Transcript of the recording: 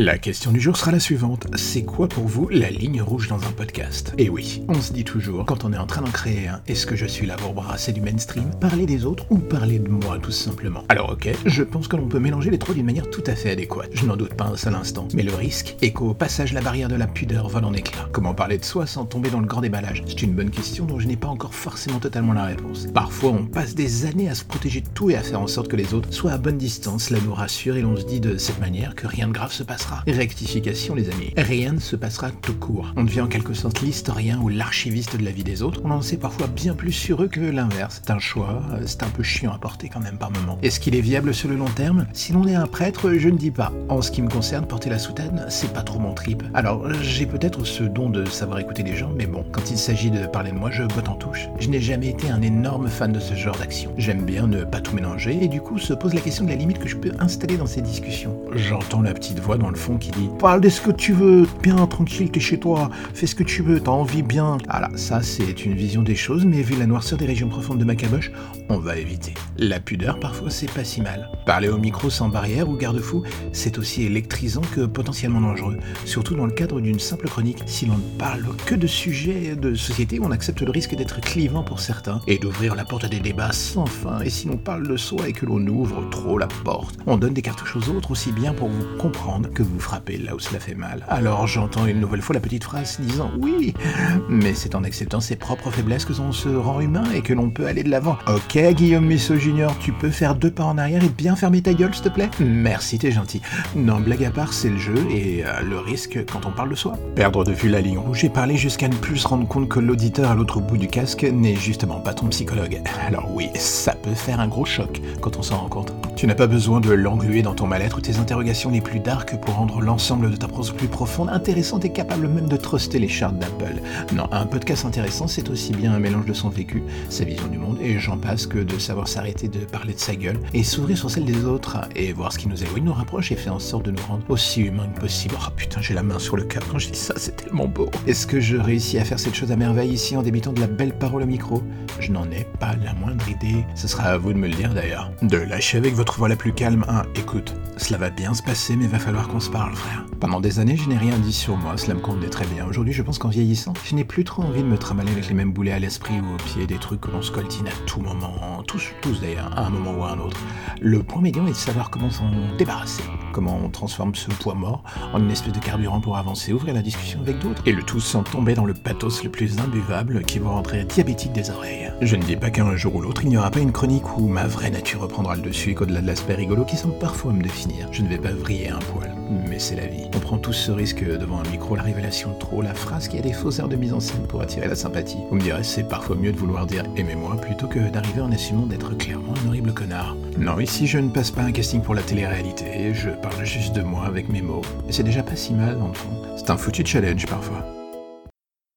La question du jour sera la suivante. C'est quoi pour vous la ligne rouge dans un podcast? Et oui, on se dit toujours, quand on est en train d'en créer un, est-ce que je suis là pour brasser du mainstream, parler des autres ou parler de moi tout simplement? Alors ok, je pense que l'on peut mélanger les trois d'une manière tout à fait adéquate. Je n'en doute pas un seul instant. Mais le risque est qu'au passage la barrière de la pudeur vole en éclats. Comment parler de soi sans tomber dans le grand déballage? C'est une bonne question dont je n'ai pas encore forcément totalement la réponse. Parfois on passe des années à se protéger de tout et à faire en sorte que les autres soient à bonne distance, là nous rassure et l'on se dit de cette manière que rien de grave se passera. Rectification les amis, rien ne se passera tout court. On devient en quelque sorte l'historien ou l'archiviste de la vie des autres, on en sait parfois bien plus sur eux que l'inverse. C'est un choix, euh, c'est un peu chiant à porter quand même par moment. Est-ce qu'il est viable sur le long terme? Si l'on est un prêtre, je ne dis pas. En ce qui me concerne, porter la soutane, c'est pas trop mon trip. Alors, j'ai peut-être ce don de savoir écouter les gens, mais bon, quand il s'agit de parler de moi, je botte en touche. Je n'ai jamais été un énorme fan de ce genre d'action. J'aime bien ne pas tout mélanger, et du coup se pose la question de la limite que je peux installer dans ces discussions. J'entends la petite voix dans le fond qui dit Parle de ce que tu veux, bien tranquille, t'es chez toi, fais ce que tu veux, t'as envie bien. Voilà, ça c'est une vision des choses, mais vu la noirceur des régions profondes de ma caboche, on va éviter. La pudeur, parfois, c'est pas si mal. Parler au micro sans barrière ou garde-fou, c'est aussi électrisant que potentiellement dangereux, surtout dans le cadre d'une simple chronique. Si l'on ne parle que de sujets de société, on accepte le risque d'être clivant pour certains et d'ouvrir la porte à des débats sans fin. Et si l'on parle de soi et que l'on ouvre trop la porte, on donne des cartouches aux autres aussi bien pour vous comprendre que vous frappez là où cela fait mal. Alors j'entends une nouvelle fois la petite phrase disant oui, mais c'est en acceptant ses propres faiblesses que l'on se rend humain et que l'on peut aller de l'avant. Ok Guillaume Misso Junior, tu peux faire deux pas en arrière et bien fermer ta gueule s'il te plaît? Merci, t'es gentil. Non, blague à part, c'est le jeu et euh, le risque quand on parle de soi. Perdre de vue la ligne rouge et parler jusqu'à ne plus se rendre compte que l'auditeur à l'autre bout du casque n'est justement pas ton psychologue. Alors oui, ça peut faire un gros choc quand on s'en rend compte. Tu n'as pas besoin de l'engluer dans ton mal-être ou tes interrogations les plus dark pour rendre l'ensemble de ta prose plus profonde, intéressante et capable même de truster les chartes d'Apple. Non, un podcast intéressant, c'est aussi bien un mélange de son vécu, sa vision du monde, et j'en passe que de savoir s'arrêter de parler de sa gueule et s'ouvrir sur celle des autres et voir ce qui nous éloigne, nous rapproche et fait en sorte de nous rendre aussi humains que possible. Oh putain, j'ai la main sur le cœur quand je dis ça, c'est tellement beau. Est-ce que je réussis à faire cette chose à merveille ici en débitant de la belle parole au micro? Je n'en ai pas la moindre idée. Ce sera à vous de me le dire d'ailleurs. De lâcher avec votre la plus calme un écoute. Cela va bien se passer, mais va falloir qu'on se parle, frère. Pendant des années, je n'ai rien dit sur moi, cela me convenait très bien. Aujourd'hui, je pense qu'en vieillissant, je n'ai plus trop envie de me tramaler avec les mêmes boulets à l'esprit ou au pied, des trucs que l'on se à tout moment, tous, tous d'ailleurs, à un moment ou à un autre. Le point médian est de savoir comment s'en débarrasser, comment on transforme ce poids mort en une espèce de carburant pour avancer, ouvrir la discussion avec d'autres, et le tout sans tomber dans le pathos le plus imbuvable qui vous rendrait diabétique des oreilles. Je ne dis pas qu'un jour ou l'autre, il n'y aura pas une chronique où ma vraie nature reprendra le dessus et qu'au-delà de l'aspect rigolo qui semble parfois me définir, je ne vais pas vriller un poil, mais c'est la vie. On prend tous ce risque devant un micro, la révélation de trop, la phrase qui a des fausses heures de mise en scène pour attirer la sympathie. Vous me direz, c'est parfois mieux de vouloir dire aimez-moi plutôt que d'arriver en assumant d'être clairement un horrible connard. Non, ici je ne passe pas un casting pour la télé-réalité, je parle juste de moi avec mes mots. Et c'est déjà pas si mal dans le fond. C'est un foutu challenge parfois.